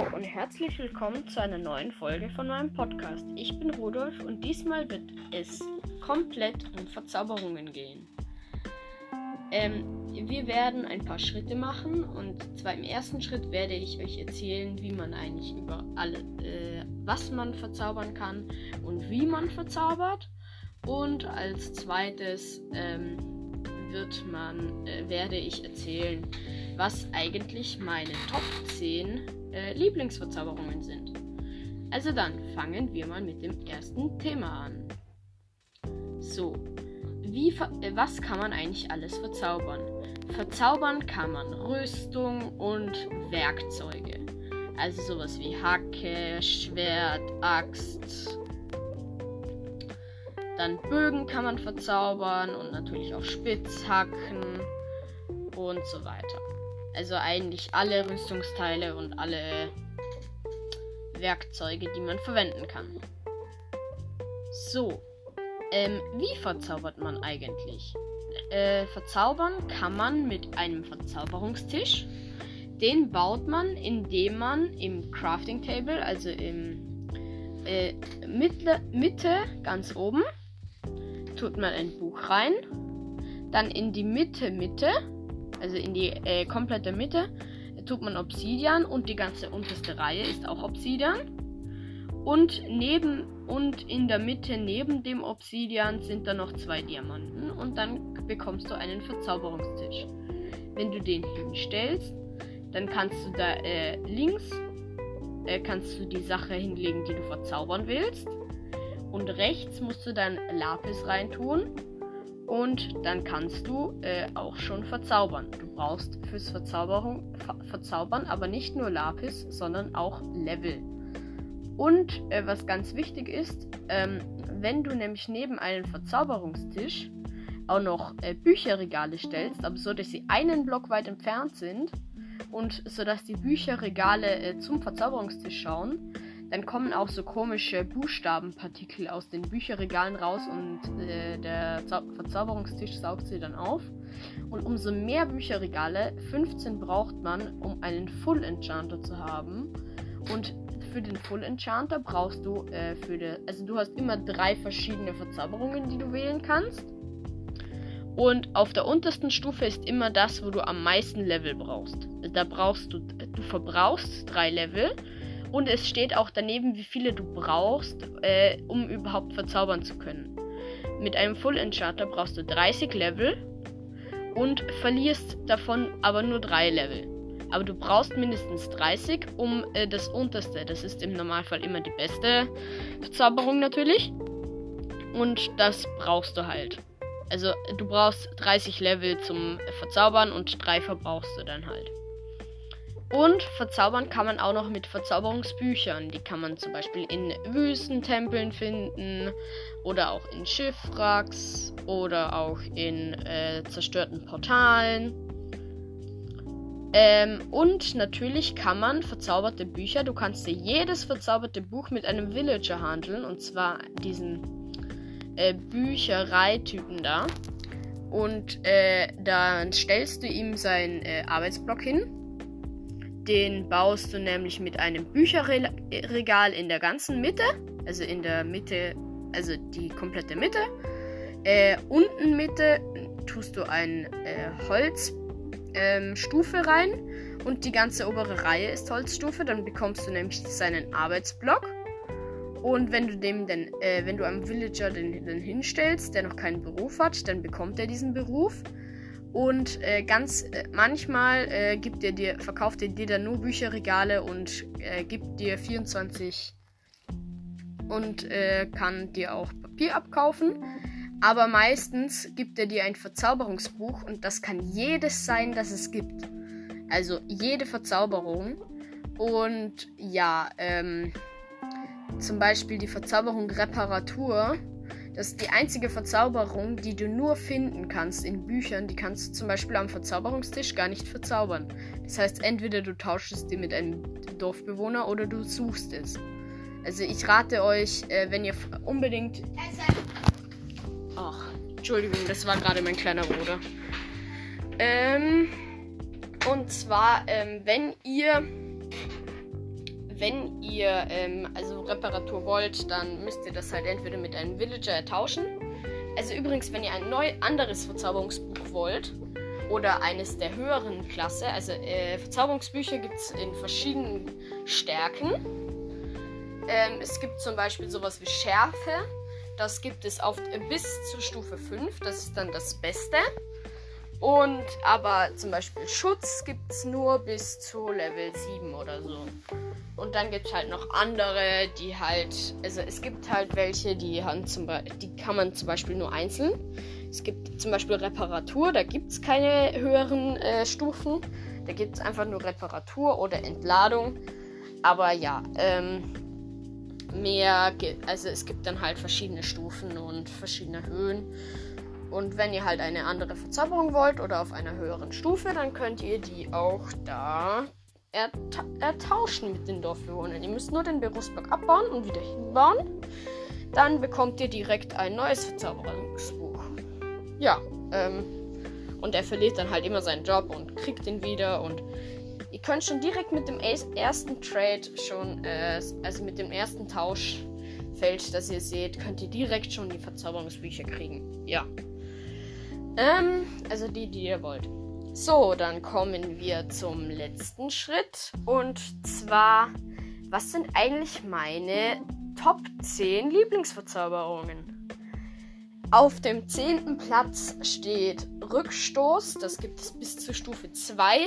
Und herzlich willkommen zu einer neuen Folge von meinem Podcast. Ich bin Rudolf und diesmal wird es komplett um Verzauberungen gehen. Ähm, wir werden ein paar Schritte machen und zwar im ersten Schritt werde ich euch erzählen, wie man eigentlich über alle, äh, was man verzaubern kann und wie man verzaubert. Und als zweites ähm, wird man, äh, werde ich erzählen, was eigentlich meine Top 10 äh, Lieblingsverzauberungen sind. Also dann fangen wir mal mit dem ersten Thema an. So, wie, äh, was kann man eigentlich alles verzaubern? Verzaubern kann man Rüstung und Werkzeuge. Also sowas wie Hacke, Schwert, Axt. Dann Bögen kann man verzaubern und natürlich auch Spitzhacken und so weiter. Also eigentlich alle Rüstungsteile und alle Werkzeuge, die man verwenden kann. So, ähm, wie verzaubert man eigentlich? Äh, verzaubern kann man mit einem Verzauberungstisch. Den baut man, indem man im Crafting Table, also im äh, Mitte, Mitte ganz oben, tut man ein Buch rein. Dann in die Mitte, Mitte also in die äh, komplette Mitte, tut man Obsidian und die ganze unterste Reihe ist auch Obsidian. Und neben und in der Mitte neben dem Obsidian sind da noch zwei Diamanten und dann bekommst du einen Verzauberungstisch. Wenn du den hinstellst, dann kannst du da äh, links äh, kannst du die Sache hinlegen, die du verzaubern willst. Und rechts musst du dann Lapis reintun und dann kannst du äh, auch schon verzaubern. Du brauchst fürs Verzauberung, Ver Verzaubern aber nicht nur Lapis, sondern auch Level. Und äh, was ganz wichtig ist, ähm, wenn du nämlich neben einen Verzauberungstisch auch noch äh, Bücherregale stellst, aber so, dass sie einen Block weit entfernt sind und so dass die Bücherregale äh, zum Verzauberungstisch schauen, dann kommen auch so komische Buchstabenpartikel aus den Bücherregalen raus und äh, der Zau Verzauberungstisch saugt sie dann auf. Und umso mehr Bücherregale, 15 braucht man, um einen Full Enchanter zu haben. Und für den Full Enchanter brauchst du äh, für die, also du hast immer drei verschiedene Verzauberungen, die du wählen kannst. Und auf der untersten Stufe ist immer das, wo du am meisten Level brauchst. Da brauchst du, du verbrauchst drei Level und es steht auch daneben, wie viele du brauchst, äh, um überhaupt verzaubern zu können. Mit einem Full Enchanter brauchst du 30 Level und verlierst davon aber nur 3 Level. Aber du brauchst mindestens 30, um äh, das unterste, das ist im Normalfall immer die beste Verzauberung natürlich. Und das brauchst du halt. Also du brauchst 30 Level zum Verzaubern und 3 verbrauchst du dann halt. Und verzaubern kann man auch noch mit Verzauberungsbüchern. Die kann man zum Beispiel in Wüstentempeln finden oder auch in Schiffwracks oder auch in äh, zerstörten Portalen. Ähm, und natürlich kann man verzauberte Bücher, du kannst dir jedes verzauberte Buch mit einem Villager handeln, und zwar diesen äh, Büchereitypen da. Und äh, dann stellst du ihm seinen äh, Arbeitsblock hin den baust du nämlich mit einem Bücherregal in der ganzen Mitte, also in der Mitte, also die komplette Mitte. Äh, unten Mitte tust du eine äh, Holzstufe ähm, rein und die ganze obere Reihe ist Holzstufe. Dann bekommst du nämlich seinen Arbeitsblock. Und wenn du dem denn, äh, wenn du einem Villager den, den hinstellst, der noch keinen Beruf hat, dann bekommt er diesen Beruf. Und äh, ganz äh, manchmal äh, gibt er dir, verkauft er dir dann nur Bücherregale und äh, gibt dir 24 und äh, kann dir auch Papier abkaufen. Aber meistens gibt er dir ein Verzauberungsbuch und das kann jedes sein, das es gibt. Also jede Verzauberung. Und ja, ähm, zum Beispiel die Verzauberung Reparatur das ist die einzige Verzauberung, die du nur finden kannst in Büchern. Die kannst du zum Beispiel am Verzauberungstisch gar nicht verzaubern. Das heißt, entweder du tauschst es dir mit einem Dorfbewohner oder du suchst es. Also ich rate euch, äh, wenn ihr unbedingt... Ach, Entschuldigung, das war gerade mein kleiner Bruder. Ähm, und zwar, ähm, wenn ihr wenn ihr ähm, also Reparatur wollt, dann müsst ihr das halt entweder mit einem Villager tauschen. Also übrigens, wenn ihr ein neu anderes Verzauberungsbuch wollt oder eines der höheren Klasse, also äh, Verzauberungsbücher gibt es in verschiedenen Stärken. Ähm, es gibt zum Beispiel sowas wie Schärfe. Das gibt es auf, bis zur Stufe 5. Das ist dann das Beste. Und aber zum Beispiel Schutz gibt es nur bis zu Level 7 oder so. Und dann gibt es halt noch andere, die halt. Also es gibt halt welche, die, haben zum die kann man zum Beispiel nur einzeln. Es gibt zum Beispiel Reparatur, da gibt es keine höheren äh, Stufen. Da gibt es einfach nur Reparatur oder Entladung. Aber ja, ähm, mehr, also es gibt dann halt verschiedene Stufen und verschiedene Höhen. Und wenn ihr halt eine andere Verzauberung wollt oder auf einer höheren Stufe, dann könnt ihr die auch da erta ertauschen mit den Dorfbewohnern. Ihr müsst nur den Berufsblock abbauen und wieder hinbauen. Dann bekommt ihr direkt ein neues Verzauberungsbuch. Ja, ähm, und er verliert dann halt immer seinen Job und kriegt ihn wieder. Und ihr könnt schon direkt mit dem ersten Trade schon, äh, also mit dem ersten Tauschfeld, das ihr seht, könnt ihr direkt schon die Verzauberungsbücher kriegen. Ja. Ähm, also die, die ihr wollt. So, dann kommen wir zum letzten Schritt. Und zwar, was sind eigentlich meine Top 10 Lieblingsverzauberungen? Auf dem zehnten Platz steht Rückstoß. Das gibt es bis zur Stufe 2.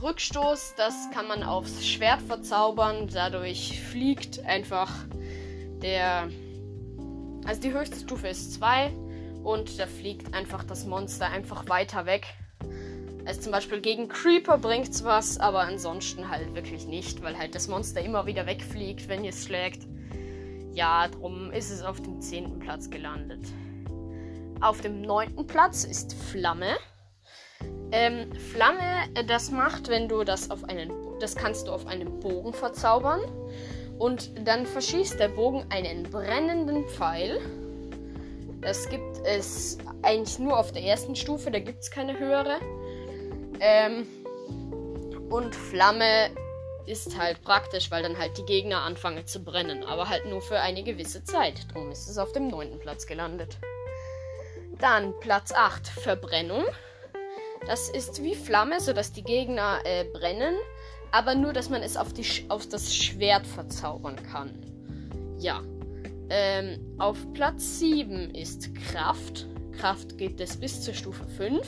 Rückstoß, das kann man aufs Schwert verzaubern. Dadurch fliegt einfach der. Also die höchste Stufe ist 2 und da fliegt einfach das Monster einfach weiter weg. Also zum Beispiel gegen Creeper bringt es was, aber ansonsten halt wirklich nicht, weil halt das Monster immer wieder wegfliegt, wenn ihr es schlägt. Ja, drum ist es auf dem 10. Platz gelandet. Auf dem 9. Platz ist Flamme. Ähm, Flamme, äh, das macht, wenn du das auf einen, das kannst du auf einen Bogen verzaubern. Und dann verschießt der Bogen einen brennenden Pfeil. Das gibt es eigentlich nur auf der ersten Stufe, da gibt es keine höhere. Ähm, und Flamme ist halt praktisch, weil dann halt die Gegner anfangen zu brennen, aber halt nur für eine gewisse Zeit. Darum ist es auf dem neunten Platz gelandet. Dann Platz 8, Verbrennung. Das ist wie Flamme, sodass die Gegner äh, brennen, aber nur, dass man es auf, die, auf das Schwert verzaubern kann. Ja, ähm, auf Platz 7 ist Kraft. Kraft geht es bis zur Stufe 5.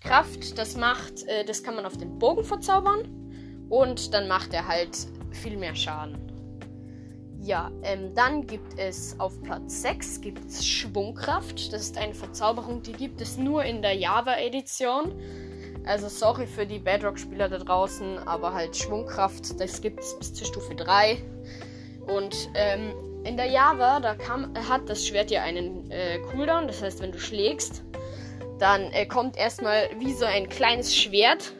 Kraft, das macht, äh, das kann man auf den Bogen verzaubern. Und dann macht er halt viel mehr Schaden. Ja, ähm, dann gibt es auf Platz 6 gibt Schwungkraft. Das ist eine Verzauberung, die gibt es nur in der Java-Edition. Also sorry für die Bedrock-Spieler da draußen, aber halt Schwungkraft, das gibt es bis zur Stufe 3. Und ähm, in der Java, da kam, hat das Schwert ja einen äh, Cooldown. Das heißt, wenn du schlägst, dann äh, kommt erstmal wie so ein kleines Schwert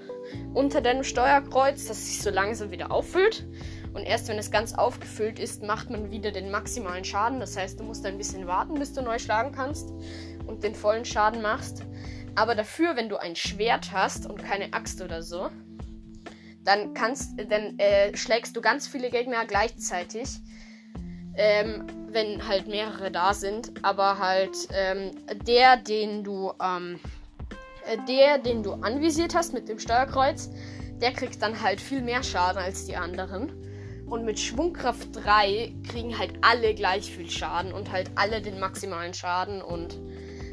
unter deinem Steuerkreuz, das sich so langsam wieder auffüllt. Und erst wenn es ganz aufgefüllt ist, macht man wieder den maximalen Schaden. Das heißt, du musst ein bisschen warten, bis du neu schlagen kannst und den vollen Schaden machst. Aber dafür, wenn du ein Schwert hast und keine Axt oder so, dann kannst, dann äh, schlägst du ganz viele Gegner gleichzeitig ähm, wenn halt mehrere da sind. Aber halt ähm, der, den du, ähm, äh, der, den du anvisiert hast mit dem Steuerkreuz, der kriegt dann halt viel mehr Schaden als die anderen. Und mit Schwungkraft 3 kriegen halt alle gleich viel Schaden und halt alle den maximalen Schaden. Und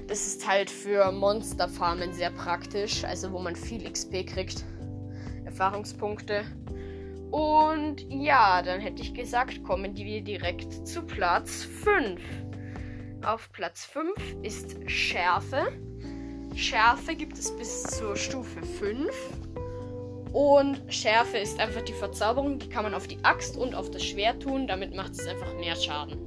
das ist halt für Monsterfarmen sehr praktisch, also wo man viel XP kriegt. Erfahrungspunkte. Und ja, dann hätte ich gesagt, kommen wir direkt zu Platz 5. Auf Platz 5 ist Schärfe. Schärfe gibt es bis zur Stufe 5. Und Schärfe ist einfach die Verzauberung, die kann man auf die Axt und auf das Schwert tun. Damit macht es einfach mehr Schaden.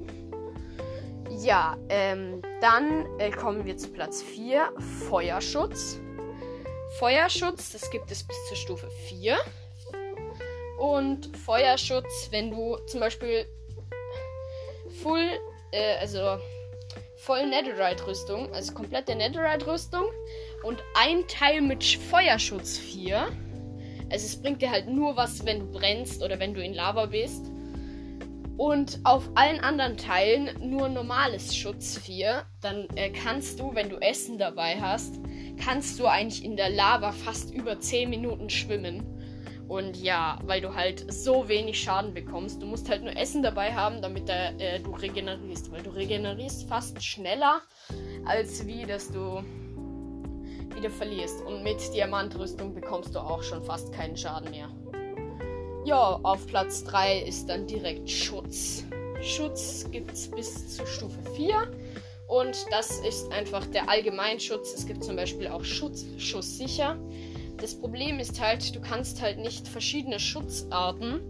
Ja, ähm, dann äh, kommen wir zu Platz 4, Feuerschutz. Feuerschutz, das gibt es bis zur Stufe 4 und Feuerschutz, wenn du zum Beispiel Full, äh, also voll Netherite-Rüstung, also komplette Netherite-Rüstung und ein Teil mit Feuerschutz 4, Also es bringt dir halt nur was, wenn du brennst oder wenn du in Lava bist. Und auf allen anderen Teilen nur normales Schutz 4. Dann äh, kannst du, wenn du Essen dabei hast, kannst du eigentlich in der Lava fast über 10 Minuten schwimmen. Und ja, weil du halt so wenig Schaden bekommst. Du musst halt nur Essen dabei haben, damit äh, du regenerierst. Weil du regenerierst fast schneller, als wie dass du wieder verlierst. Und mit Diamantrüstung bekommst du auch schon fast keinen Schaden mehr. Ja, auf Platz 3 ist dann direkt Schutz. Schutz gibt es bis zu Stufe 4. Und das ist einfach der Allgemeinschutz. Es gibt zum Beispiel auch Schutz, Schusssicher. Das Problem ist halt, du kannst halt nicht verschiedene Schutzarten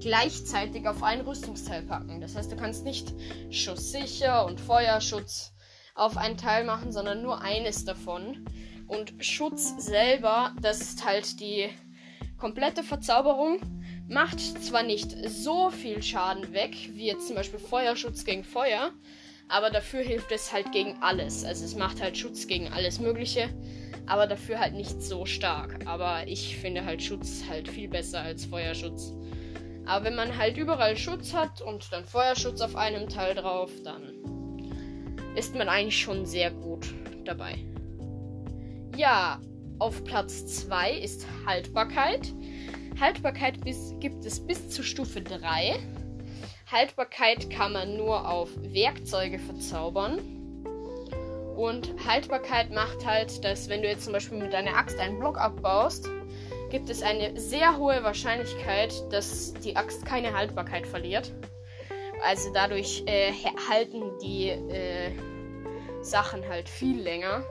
gleichzeitig auf ein Rüstungsteil packen. Das heißt, du kannst nicht Schusssicher und Feuerschutz auf ein Teil machen, sondern nur eines davon. Und Schutz selber, das ist halt die komplette Verzauberung. Macht zwar nicht so viel Schaden weg, wie jetzt zum Beispiel Feuerschutz gegen Feuer, aber dafür hilft es halt gegen alles. Also es macht halt Schutz gegen alles Mögliche, aber dafür halt nicht so stark. Aber ich finde halt Schutz halt viel besser als Feuerschutz. Aber wenn man halt überall Schutz hat und dann Feuerschutz auf einem Teil drauf, dann ist man eigentlich schon sehr gut dabei. Ja, auf Platz 2 ist Haltbarkeit. Haltbarkeit bis, gibt es bis zur Stufe 3. Haltbarkeit kann man nur auf Werkzeuge verzaubern. Und Haltbarkeit macht halt, dass wenn du jetzt zum Beispiel mit deiner Axt einen Block abbaust, gibt es eine sehr hohe Wahrscheinlichkeit, dass die Axt keine Haltbarkeit verliert. Also dadurch äh, halten die äh, Sachen halt viel länger.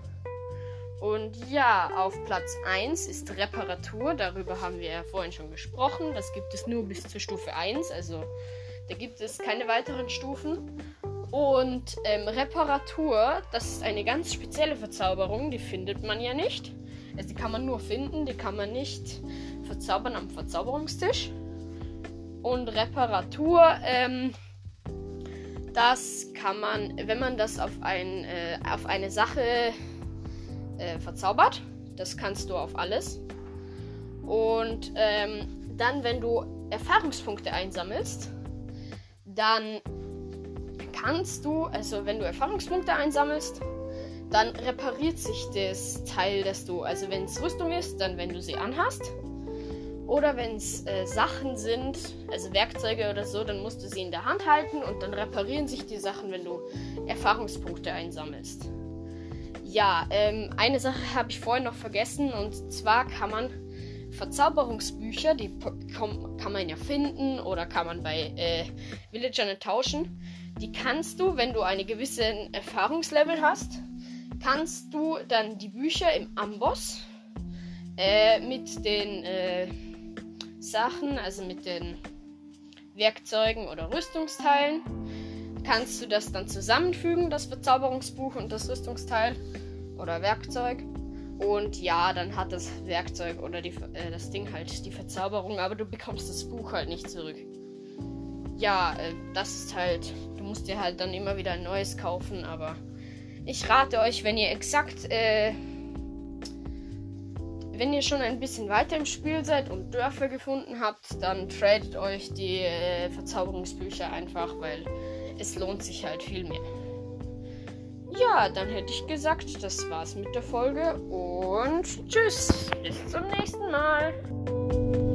Und ja, auf Platz 1 ist Reparatur. Darüber haben wir ja vorhin schon gesprochen. Das gibt es nur bis zur Stufe 1. Also da gibt es keine weiteren Stufen. Und ähm, Reparatur, das ist eine ganz spezielle Verzauberung. Die findet man ja nicht. Also die kann man nur finden. Die kann man nicht verzaubern am Verzauberungstisch. Und Reparatur, ähm, das kann man, wenn man das auf, ein, äh, auf eine Sache äh, verzaubert. Das kannst du auf alles. Und ähm, dann, wenn du Erfahrungspunkte einsammelst, dann kannst du, also wenn du Erfahrungspunkte einsammelst, dann repariert sich das Teil, das du, also wenn es Rüstung ist, dann wenn du sie anhast. Oder wenn es äh, Sachen sind, also Werkzeuge oder so, dann musst du sie in der Hand halten und dann reparieren sich die Sachen, wenn du Erfahrungspunkte einsammelst. Ja, ähm, eine Sache habe ich vorhin noch vergessen und zwar kann man Verzauberungsbücher, die kann man ja finden oder kann man bei äh, Villagern tauschen. Die kannst du, wenn du eine gewisse Erfahrungslevel hast, kannst du dann die Bücher im Amboss äh, mit den äh, Sachen, also mit den Werkzeugen oder Rüstungsteilen, kannst du das dann zusammenfügen, das Verzauberungsbuch und das Rüstungsteil oder Werkzeug. Und ja, dann hat das Werkzeug oder die, äh, das Ding halt die Verzauberung, aber du bekommst das Buch halt nicht zurück. Ja, äh, das ist halt, du musst dir halt dann immer wieder ein neues kaufen, aber ich rate euch, wenn ihr exakt, äh, wenn ihr schon ein bisschen weiter im Spiel seid und Dörfer gefunden habt, dann tradet euch die äh, Verzauberungsbücher einfach, weil es lohnt sich halt viel mehr. Ja, dann hätte ich gesagt, das war's mit der Folge und tschüss, bis zum nächsten Mal.